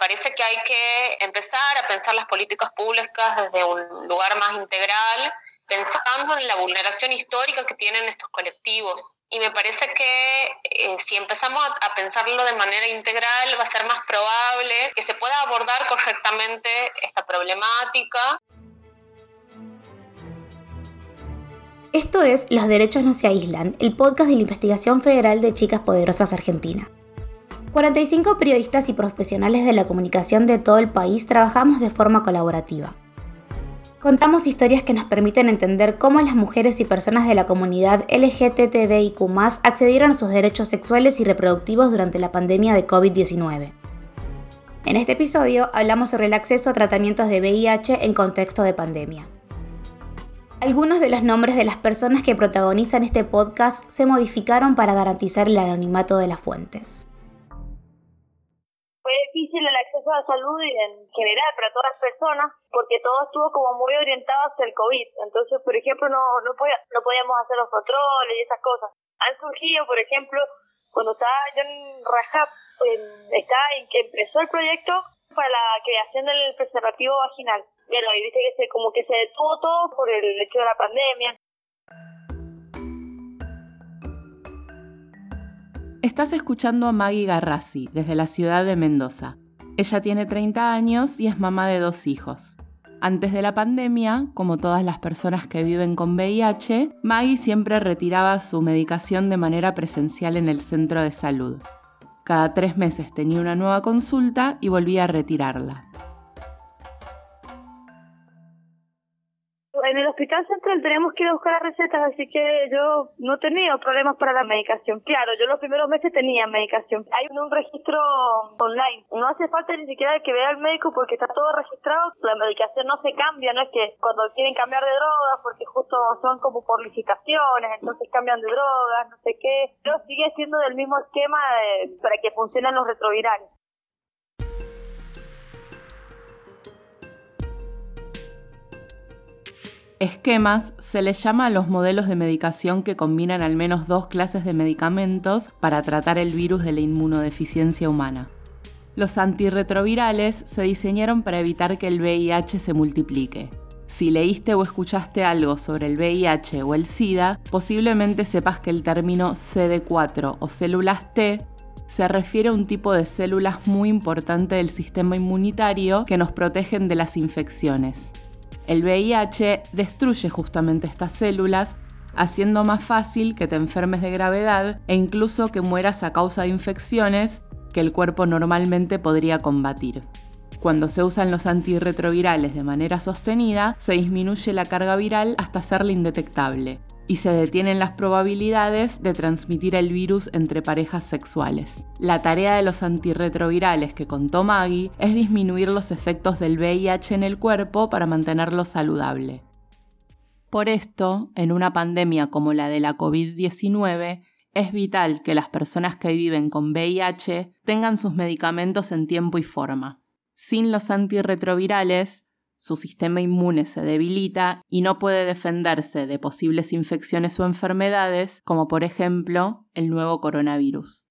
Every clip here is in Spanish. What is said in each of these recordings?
parece que hay que empezar a pensar las políticas públicas desde un lugar más integral pensando en la vulneración histórica que tienen estos colectivos. Y me parece que eh, si empezamos a, pensarlo de manera integral, va a ser más probable que se pueda abordar correctamente esta problemática. Esto es Los Derechos No Se Aíslan, el podcast de la Investigación Federal de Chicas Poderosas Argentina. 45 periodistas y profesionales de la comunicación de todo el país trabajamos de forma colaborativa. Contamos historias que nos permiten entender cómo las mujeres y personas de la comunidad LGTBIQ accedieron a sus derechos sexuales y reproductivos durante la pandemia de COVID-19. En este episodio hablamos sobre el acceso a tratamientos de VIH en contexto de pandemia. Algunos de los nombres de las personas que protagonizan este podcast se modificaron para garantizar el anonimato de las fuentes a la salud en general para todas las personas porque todo estuvo como muy orientado hacia el COVID. Entonces, por ejemplo, no, no, no podíamos hacer los controles y esas cosas. Han surgido, por ejemplo, cuando estaba yo en Rajab, estaba en que empezó el proyecto para la creación del preservativo vaginal. Bueno, y viste que se, como que se detuvo todo por el hecho de la pandemia. Estás escuchando a Maggie Garrasi desde la ciudad de Mendoza. Ella tiene 30 años y es mamá de dos hijos. Antes de la pandemia, como todas las personas que viven con VIH, Maggie siempre retiraba su medicación de manera presencial en el centro de salud. Cada tres meses tenía una nueva consulta y volvía a retirarla. Hospital central tenemos que ir a buscar las recetas, así que yo no tenido problemas para la medicación. Claro, yo los primeros meses tenía medicación. Hay un registro online. No hace falta ni siquiera que vea al médico porque está todo registrado. La medicación no se cambia, no es que cuando quieren cambiar de drogas, porque justo son como por licitaciones, entonces cambian de drogas, no sé qué. Pero sigue siendo del mismo esquema para que funcionen los retrovirales. Esquemas se les llama a los modelos de medicación que combinan al menos dos clases de medicamentos para tratar el virus de la inmunodeficiencia humana. Los antirretrovirales se diseñaron para evitar que el VIH se multiplique. Si leíste o escuchaste algo sobre el VIH o el SIDA, posiblemente sepas que el término CD4 o células T se refiere a un tipo de células muy importante del sistema inmunitario que nos protegen de las infecciones. El VIH destruye justamente estas células, haciendo más fácil que te enfermes de gravedad e incluso que mueras a causa de infecciones que el cuerpo normalmente podría combatir. Cuando se usan los antirretrovirales de manera sostenida, se disminuye la carga viral hasta hacerla indetectable, y se detienen las probabilidades de transmitir el virus entre parejas sexuales. La tarea de los antirretrovirales que contó Maggie es disminuir los efectos del VIH en el cuerpo para mantenerlo saludable. Por esto, en una pandemia como la de la COVID-19, es vital que las personas que viven con VIH tengan sus medicamentos en tiempo y forma. Sin los antirretrovirales, su sistema inmune se debilita y no puede defenderse de posibles infecciones o enfermedades, como por ejemplo el nuevo coronavirus.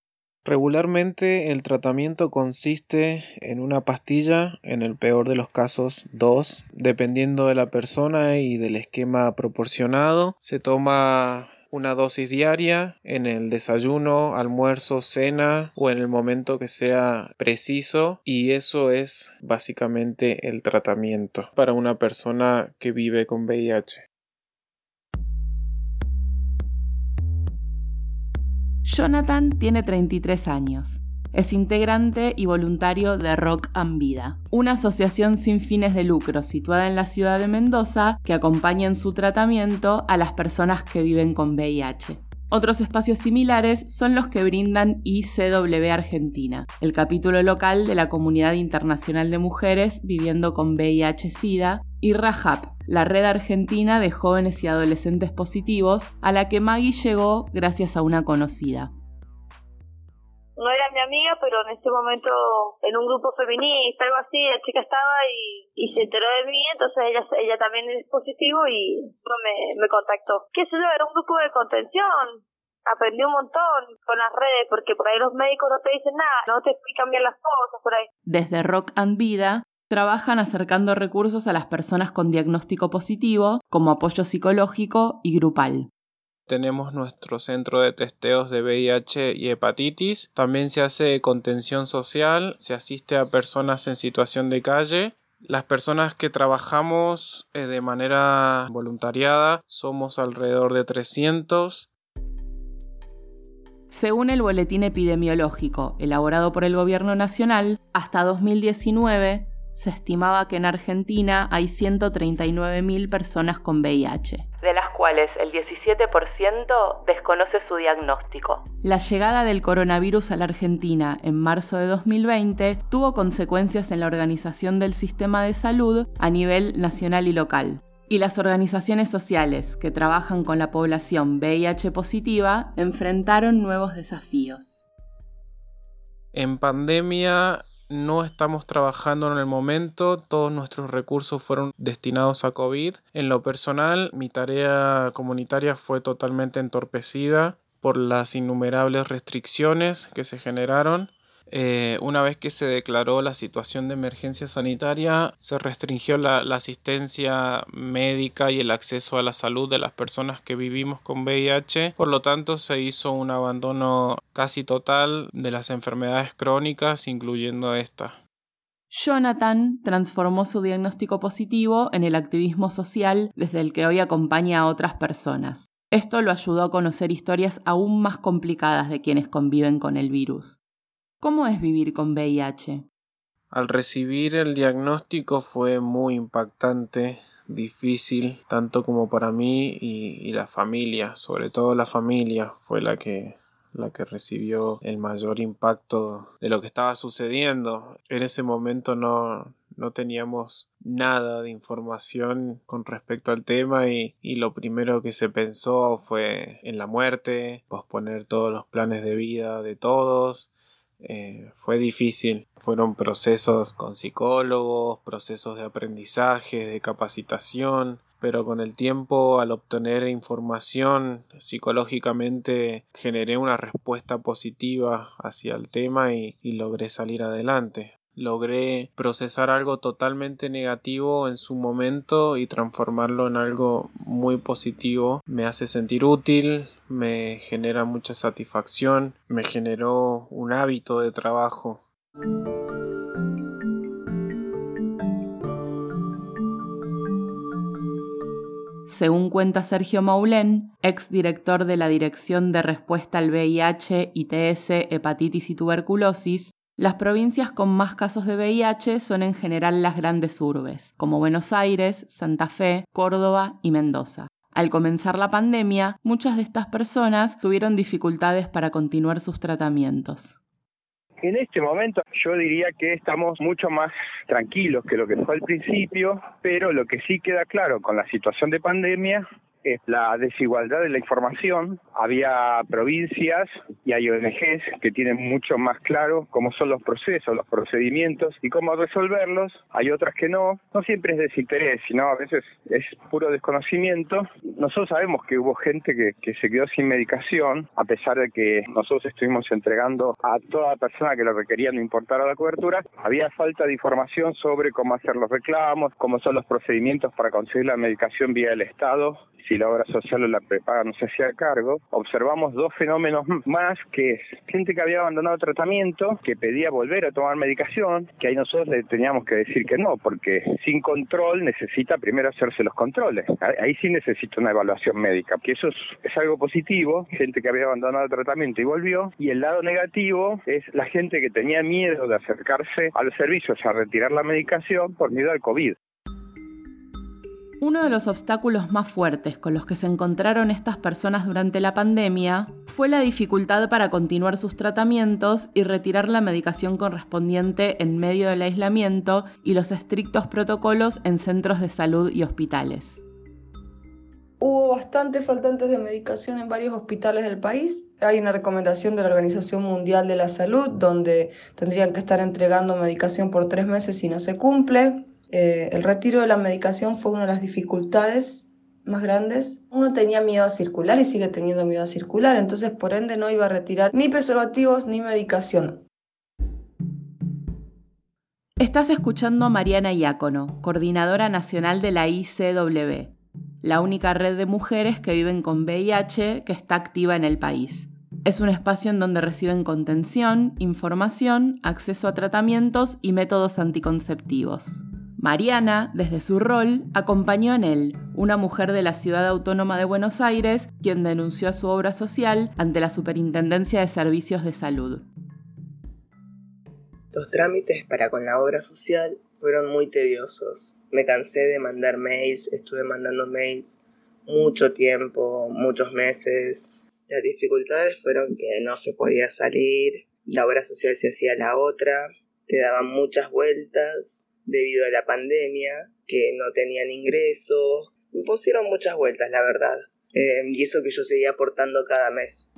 Regularmente el tratamiento consiste en una pastilla, en el peor de los casos dos, dependiendo de la persona y del esquema proporcionado. Se toma una dosis diaria en el desayuno, almuerzo, cena o en el momento que sea preciso y eso es básicamente el tratamiento para una persona que vive con VIH. Jonathan tiene 33 años. Es integrante y voluntario de Rock and Vida, una asociación sin fines de lucro situada en la ciudad de Mendoza que acompaña en su tratamiento a las personas que viven con VIH. Otros espacios similares son los que brindan ICW Argentina, el capítulo local de la Comunidad Internacional de Mujeres Viviendo con VIH-Sida, y RAHAP, la red argentina de jóvenes y adolescentes positivos, a la que Maggie llegó gracias a una conocida no era mi amiga, pero en ese momento en un grupo feminista, algo así, la chica estaba y, y se enteró de mí, entonces ella ella también es positivo y me, me contactó. ¿Qué sé yo? Era un grupo de contención, aprendí un montón con las redes, porque por ahí los médicos no te dicen nada, no te explican bien las cosas por ahí. Desde Rock and Vida trabajan acercando recursos a las personas con diagnóstico positivo, como apoyo psicológico y grupal. Tenemos nuestro centro de testeos de VIH y hepatitis. También se hace contención social, se asiste a personas en situación de calle las personas que trabajamos eh, de manera voluntariada somos alrededor de 300. Según el boletín epidemiológico elaborado por el Gobierno Nacional, hasta 2019 se estimaba que en Argentina hay 139.000 personas con VIH, de las cuales el 17% desconoce su diagnóstico. La llegada del coronavirus a la Argentina en marzo de 2020 tuvo consecuencias en la organización del sistema de salud a nivel nacional y local. Y las organizaciones sociales que trabajan con la población VIH positiva enfrentaron nuevos desafíos. En pandemia no estamos trabajando en el momento, todos nuestros recursos fueron destinados a COVID. En lo personal, mi tarea comunitaria fue totalmente entorpecida por las innumerables restricciones que se generaron eh, una vez que se declaró la situación de emergencia sanitaria, se restringió la, asistencia médica y el acceso a la salud de las personas que vivimos con VIH. Por lo tanto, se hizo un abandono casi total de las enfermedades crónicas, incluyendo esta. Jonathan transformó su diagnóstico positivo en el activismo social desde el que hoy acompaña a otras personas. Esto lo ayudó a conocer historias aún más complicadas de quienes conviven con el virus. ¿Cómo es vivir con VIH? Al recibir el diagnóstico fue muy impactante, difícil, tanto como para mí y, la familia, sobre todo la familia fue la que la que recibió el mayor impacto de lo que estaba sucediendo. En ese momento no, no teníamos nada de información con respecto al tema y, y, lo primero que se pensó fue en la muerte, posponer todos los planes de vida de todos eh, fue difícil. Fueron procesos con psicólogos, procesos de aprendizaje, de capacitación, pero con el tiempo al obtener información psicológicamente generé una respuesta positiva hacia el tema y logré salir adelante logré procesar algo totalmente negativo en su momento y transformarlo en algo muy positivo. Me hace sentir útil, me genera mucha satisfacción, me generó un hábito de trabajo. Según cuenta Sergio Maulén, ex director de la Dirección de Respuesta al VIH, ITS, Hepatitis y Tuberculosis, las provincias con más casos de VIH son en general las grandes urbes, como Buenos Aires, Santa Fe, Córdoba y Mendoza. Al comenzar la pandemia, muchas de estas personas tuvieron dificultades para continuar sus tratamientos. En este momento yo diría que estamos mucho más tranquilos que lo que fue al principio, pero lo que sí queda claro con la situación de pandemia es la desigualdad de la información. Había provincias y hay ONGs que tienen mucho más claro cómo son los procesos, los procedimientos y cómo resolverlos. Hay otras que no. No siempre es desinterés, sino a veces es puro desconocimiento. Nosotros sabemos que hubo gente que, que se quedó sin medicación, a pesar de que nosotros estuvimos entregando a toda persona que lo requería, no importara la cobertura. Había falta de información sobre cómo hacer los reclamos, cómo son los procedimientos para conseguir la medicación vía el Estado si la obra social o la prepaga no se hacía cargo, observamos dos fenómenos más, que es gente que había abandonado el tratamiento, que pedía volver a tomar medicación, que ahí nosotros le teníamos que decir que no, porque sin control necesita primero hacerse los controles. Ahí sí necesita una evaluación médica, que eso es, es algo positivo, gente que había abandonado el tratamiento y volvió, y el lado negativo es la gente que tenía miedo de acercarse a los servicios a retirar la medicación por miedo al COVID. Uno de los obstáculos más fuertes con los que se encontraron estas personas durante la pandemia fue la dificultad para continuar sus tratamientos y retirar la medicación correspondiente en medio del aislamiento y los estrictos protocolos en centros de salud y hospitales. Hubo bastantes faltantes de medicación en varios hospitales del país. Hay una recomendación de la Organización Mundial de la Salud donde tendrían que estar entregando medicación por tres meses si no se cumple. Eh, el retiro de la medicación fue una de las dificultades más grandes, uno tenía miedo a circular y sigue teniendo miedo a circular, entonces por ende no iba a retirar ni preservativos ni medicación. Estás escuchando a Mariana Iácono, coordinadora nacional de la ICW, la única red de mujeres que viven con VIH que está activa en el país. Es un espacio en donde reciben contención, información, acceso a tratamientos y métodos anticonceptivos. Mariana, desde su rol, acompañó en él, una mujer de la ciudad autónoma de Buenos Aires, quien denunció su obra social ante la Superintendencia de Servicios de Salud. Los trámites para con la obra social fueron muy tediosos. Me cansé de mandar mails, estuve mandando mails mucho tiempo, muchos meses. Las dificultades fueron que no se podía salir, la obra social se hacía la otra, te daban muchas vueltas, debido a la pandemia, que no tenían ingresos. Me pusieron muchas vueltas, la verdad. Eh, y eso que yo seguía aportando cada mes.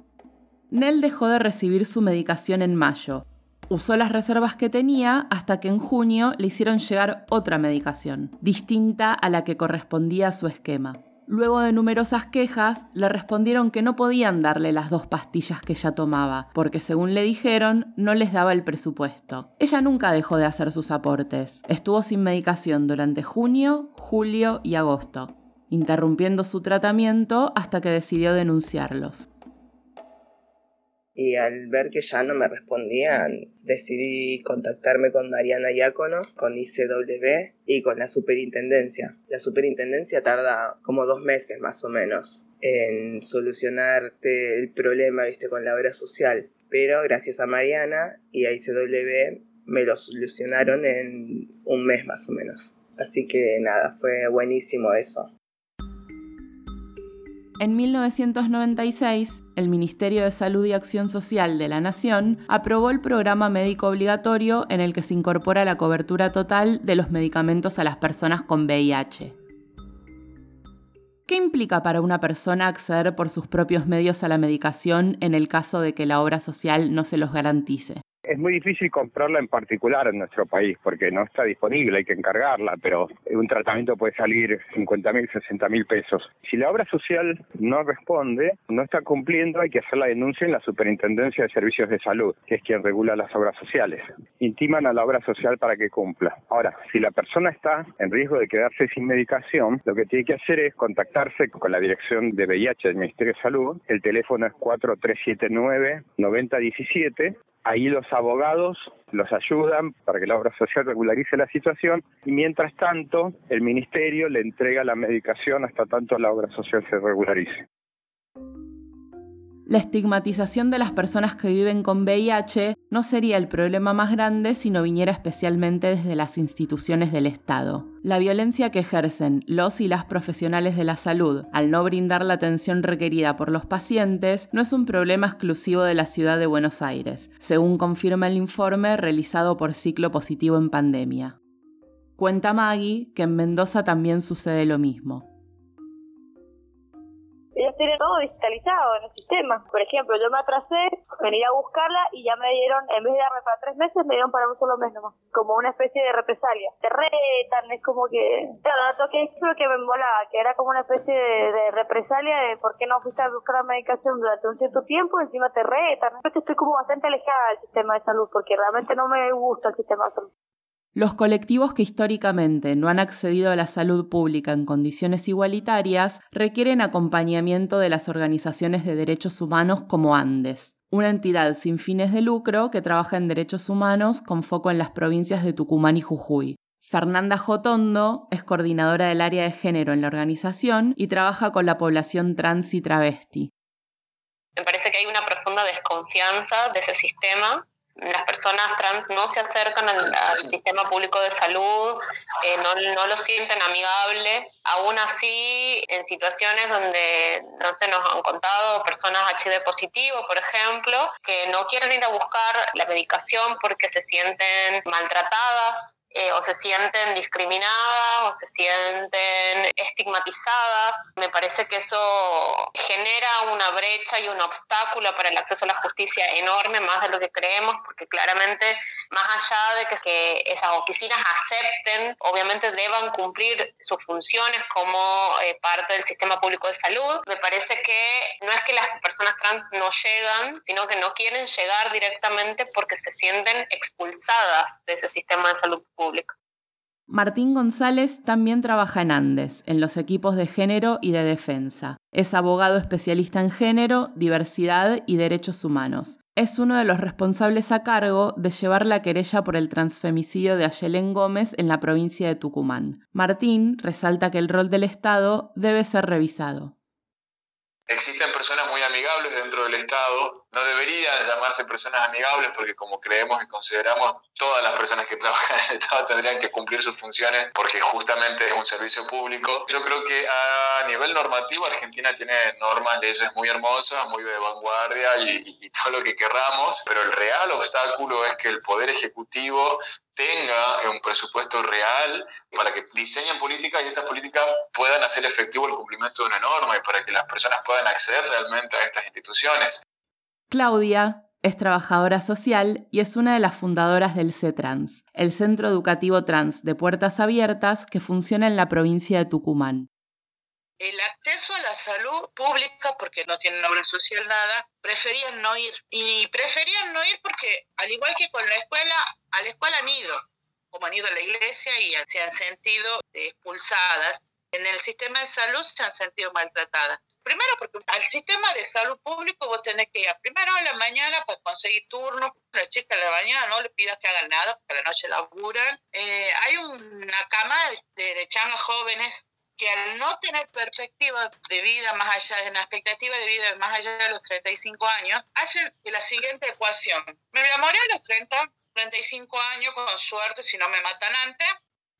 Nell dejó de recibir su medicación en mayo. Usó las reservas que tenía hasta que en junio le hicieron llegar otra medicación, distinta a la que correspondía a su esquema. Luego de numerosas quejas, le respondieron que no podían darle las dos pastillas que ella tomaba, porque según le dijeron, no les daba el presupuesto. Ella nunca dejó de hacer sus aportes. Estuvo sin medicación durante junio, julio y agosto, interrumpiendo su tratamiento hasta que decidió denunciarlos y al ver que ya no me respondían, decidí contactarme con Mariana Iácono, con ICW y con la superintendencia. La superintendencia tarda como dos meses más o menos en solucionarte el problema, viste, con la obra social. Pero gracias a Mariana y a ICW me lo solucionaron en un mes más o menos. Así que nada, fue buenísimo eso. En 1996, el Ministerio de Salud y Acción Social de la Nación aprobó el programa médico obligatorio en el que se incorpora la cobertura total de los medicamentos a las personas con VIH. ¿Qué implica para una persona acceder por sus propios medios a la medicación en el caso de que la obra social no se los garantice? Es muy difícil comprarla en particular en nuestro país porque no está disponible, hay que encargarla, pero un tratamiento puede salir 50 mil, 60 mil pesos. Si la obra social no responde, no está cumpliendo, hay que hacer la denuncia en la Superintendencia de Servicios de Salud, que es quien regula las obras sociales. Intiman a la obra social para que cumpla. Ahora, si la persona está en riesgo de quedarse sin medicación, lo que tiene que hacer es contactarse con la dirección de VIH del Ministerio de Salud. El teléfono es 4379 9017 Ahí los abogados los ayudan para que la obra social regularice la situación y mientras tanto el ministerio le entrega la medicación hasta tanto la obra social se regularice. La estigmatización de las personas que viven con VIH no sería el problema más grande si no viniera especialmente desde las instituciones del Estado. La violencia que ejercen los y las profesionales de la salud al no brindar la atención requerida por los pacientes no es un problema exclusivo de la ciudad de Buenos Aires, según confirma el informe realizado por Ciclo Positivo en Pandemia. Cuenta Maggie que en Mendoza también sucede lo mismo tienen todo digitalizado en el sistema. Por ejemplo, yo me atrasé, venía a buscarla y ya me dieron, en vez de darme para tres meses, me dieron para un solo mes nomás. Como una especie de represalia. Te retan, es como que... Claro, no toqué eso que me molaba, que era como una especie de, represalia de por qué no fuiste a buscar la medicación durante un cierto tiempo, encima te retan. Estoy como bastante alejada del sistema de salud porque realmente no me gusta el sistema de salud. Los colectivos que históricamente no han accedido a la salud pública en condiciones igualitarias requieren acompañamiento de las organizaciones de derechos humanos como Andes, una entidad sin fines de lucro que trabaja en derechos humanos con foco en las provincias de Tucumán y Jujuy. Fernanda Jotondo es coordinadora del área de género en la organización y trabaja con la población trans y travesti. Me parece que hay una profunda desconfianza de ese sistema las personas trans no se acercan al, sistema público de salud, eh, no, no, lo sienten amigable. Aún así, en situaciones donde, no se nos han contado personas HIV positivo, por ejemplo, que no quieren ir a buscar la medicación porque se sienten maltratadas, eh, o se sienten discriminadas o se sienten estigmatizadas. Me parece que eso genera una brecha y un obstáculo para el acceso a la justicia enorme, más de lo que creemos, porque claramente más allá de que, esas oficinas acepten, obviamente deban cumplir sus funciones como eh, parte del sistema público de salud, me parece que no es que las personas trans no llegan, sino que no quieren llegar directamente porque se sienten expulsadas de ese sistema de salud pública. Martín González también trabaja en Andes, en los equipos de género y de defensa. Es abogado especialista en género, diversidad y derechos humanos. Es uno de los responsables a cargo de llevar la querella por el transfemicidio de Ayelen Gómez en la provincia de Tucumán. Martín resalta que el rol del Estado debe ser revisado. Existen personas muy amigables dentro del Estado. No deberían llamarse personas amigables porque como creemos y consideramos, todas las personas que trabajan en el Estado tendrían que cumplir sus funciones porque justamente es un servicio público. Yo creo que a nivel normativo Argentina tiene normas, leyes muy hermosas, muy de vanguardia y, y todo lo que querramos, pero el real obstáculo es que el Poder Ejecutivo tenga un presupuesto real para que diseñen políticas y estas políticas puedan hacer efectivo el cumplimiento de una norma y para que las personas puedan acceder realmente a estas instituciones. Claudia es trabajadora social y es una de las fundadoras del CETRANS, el Centro Educativo Trans de Puertas Abiertas que funciona en la provincia de Tucumán. El acceso a la salud pública, porque no tienen obra social nada, preferían no ir. Y preferían no ir porque, al igual que con la escuela, a la escuela han ido, como han ido a la iglesia y se han sentido expulsadas. En el sistema de salud se han sentido maltratadas. Primero porque al sistema de salud público vos tenés que ir a primera hora de la mañana para conseguir turno. La chica de la mañana no le pidas que hagan nada porque a la noche laburan. Eh, hay una cama de, de changas jóvenes que al no tener perspectiva de vida más allá, de una expectativa de vida más allá de los 35 años, hacen la siguiente ecuación. Me enamoré a los 30, 35 años, con suerte, si no me matan antes.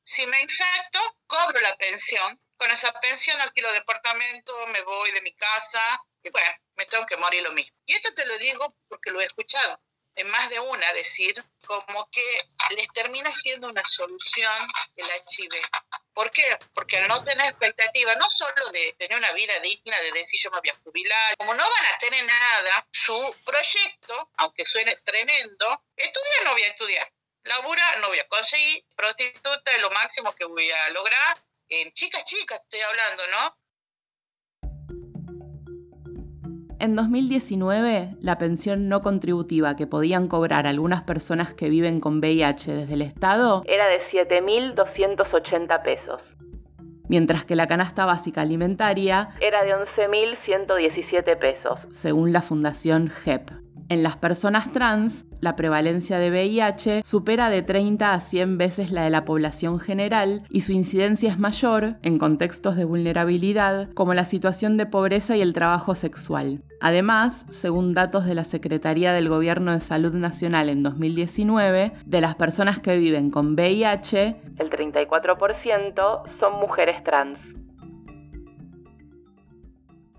Si me infecto, cobro la pensión. Con esa pensión alquilo departamento, me voy de mi casa y bueno, me tengo que morir lo mismo. Y esto te lo digo porque lo he escuchado en más de una decir como que les termina siendo una solución el HIV. ¿Por qué? Porque al no tener expectativa, no solo de tener una vida digna, de decir yo me voy a jubilar, como no van a tener nada, su proyecto, aunque suene tremendo, estudiar no voy a estudiar, labura no voy a conseguir, prostituta es lo máximo que voy a lograr, en chicas, chicas estoy hablando, ¿no? En 2019, la pensión no contributiva que podían cobrar algunas personas que viven con VIH desde el Estado era de 7.280 pesos, mientras que la canasta básica alimentaria era de 11.117 pesos, según la Fundación GEP. En las personas trans, la prevalencia de VIH supera de 30 a 100 veces la de la población general y su incidencia es mayor en contextos de vulnerabilidad como la situación de pobreza y el trabajo sexual. Además, según datos de la Secretaría del Gobierno de Salud Nacional en 2019, de las personas que viven con VIH, el 34% son mujeres trans.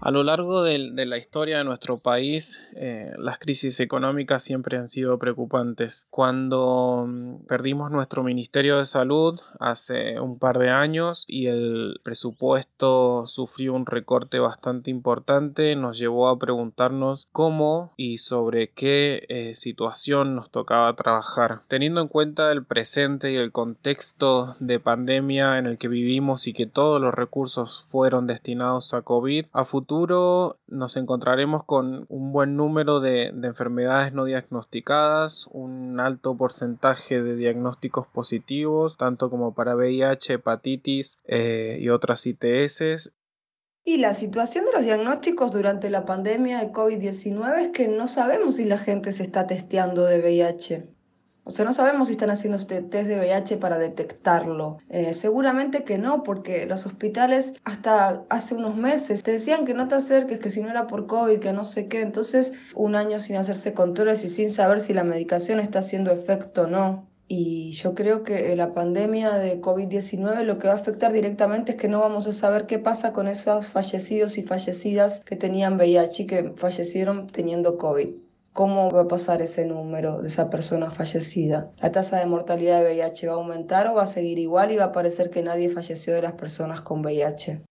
A lo largo de, la historia de nuestro país, eh, las crisis económicas siempre han sido preocupantes. Cuando mm, perdimos nuestro Ministerio de Salud hace un par de años y el presupuesto sufrió un recorte bastante importante, nos llevó a preguntarnos cómo y sobre qué eh, situación nos tocaba trabajar. Teniendo en cuenta el presente y el contexto de pandemia en el que vivimos y que todos los recursos fueron destinados a COVID, a futuro nos encontraremos con un buen número de, enfermedades no diagnosticadas, un alto porcentaje de diagnósticos positivos, tanto como para VIH, hepatitis eh, y otras ITS. Y la situación de los diagnósticos durante la pandemia de COVID-19 es que no sabemos si la gente se está testeando de VIH. O sea, no sabemos si están haciendo este test de VIH para detectarlo. Eh, seguramente que no, porque los hospitales hasta hace unos meses te decían que no te acerques, que si no era por COVID, que no sé qué. Entonces, un año sin hacerse controles y sin saber si la medicación está haciendo efecto o no. Y yo creo que la pandemia de COVID-19 lo que va a afectar directamente es que no vamos a saber qué pasa con esos fallecidos y fallecidas que tenían VIH y que fallecieron teniendo COVID. ¿Cómo va a pasar ese número de esa persona fallecida? ¿La tasa de mortalidad de VIH va a aumentar o va a seguir igual y va a parecer que nadie falleció de las personas con VIH?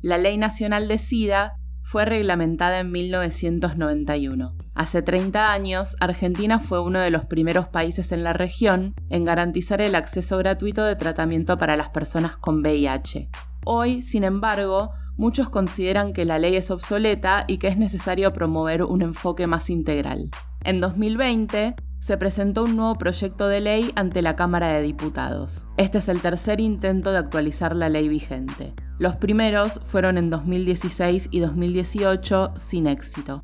La Ley Nacional de SIDA fue reglamentada en 1991. Hace 30 años, Argentina fue uno de los primeros países en la región en garantizar el acceso gratuito de tratamiento para las personas con VIH. Hoy, sin embargo, muchos consideran que la ley es obsoleta y que es necesario promover un enfoque más integral. En 2020, se presentó un nuevo proyecto de ley ante la Cámara de Diputados. Este es el tercer intento de actualizar la ley vigente. Los primeros fueron en 2016 y 2018 sin éxito.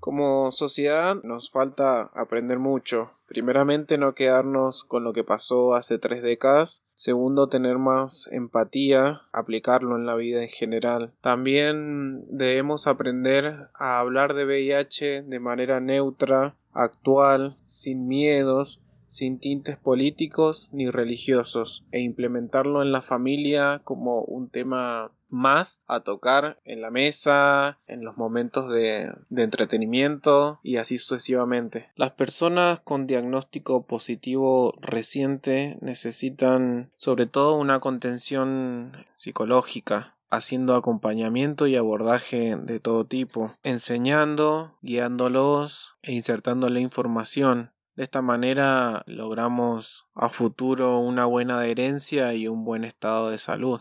Como sociedad nos falta aprender mucho. Primeramente no quedarnos con lo que pasó hace tres décadas. Segundo, tener más empatía, aplicarlo en la vida en general. También debemos aprender a hablar de VIH de manera neutra, actual, sin miedos, sin tintes políticos ni religiosos, e implementarlo en la familia como un tema más a tocar en la mesa, en los momentos de, entretenimiento y así sucesivamente. Las personas con diagnóstico positivo reciente necesitan sobre todo una contención psicológica haciendo acompañamiento y abordaje de todo tipo, enseñando, guiándolos e insertándole información. De esta manera logramos a futuro una buena adherencia y un buen estado de salud.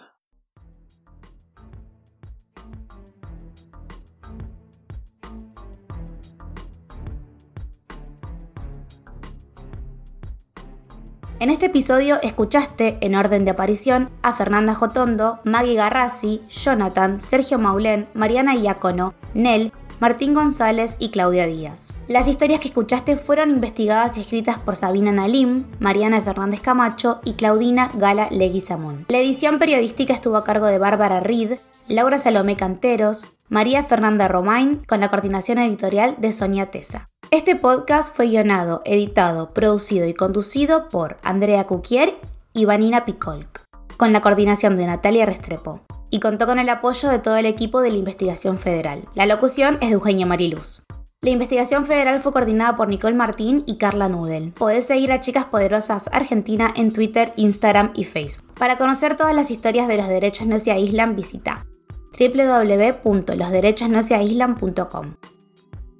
En este episodio escuchaste, en orden de aparición, a Fernanda Jotondo, Maggie Garrasi, Jonathan, Sergio Maulén, Mariana Iacono, Nel, Martín González y Claudia Díaz. Las historias que escuchaste fueron investigadas y escritas por Sabina Nalim, Mariana Fernández Camacho y Claudina Gala Leguizamón. La edición periodística estuvo a cargo de Bárbara Reed, Laura Salomé Canteros, María Fernanda Romain, con la coordinación editorial de Sonia Tesa. Este podcast fue guionado, editado, producido y conducido por Andrea Cuquier y Vanina Picolk, con la coordinación de Natalia Restrepo, y contó con el apoyo de todo el equipo de la investigación federal. La locución es de Eugenia Mariluz. La investigación federal fue coordinada por Nicole Martín y Carla Nudel. Podés seguir a Chicas Poderosas Argentina en Twitter, Instagram y Facebook. Para conocer todas las historias de los derechos no se aíslan, visita www.losderechosnoseaislan.com.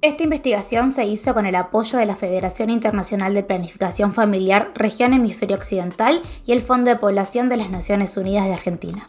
Esta investigación se hizo con el apoyo de la Federación Internacional de Planificación Familiar Región Hemisferio Occidental y el Fondo de Población de las Naciones Unidas de Argentina.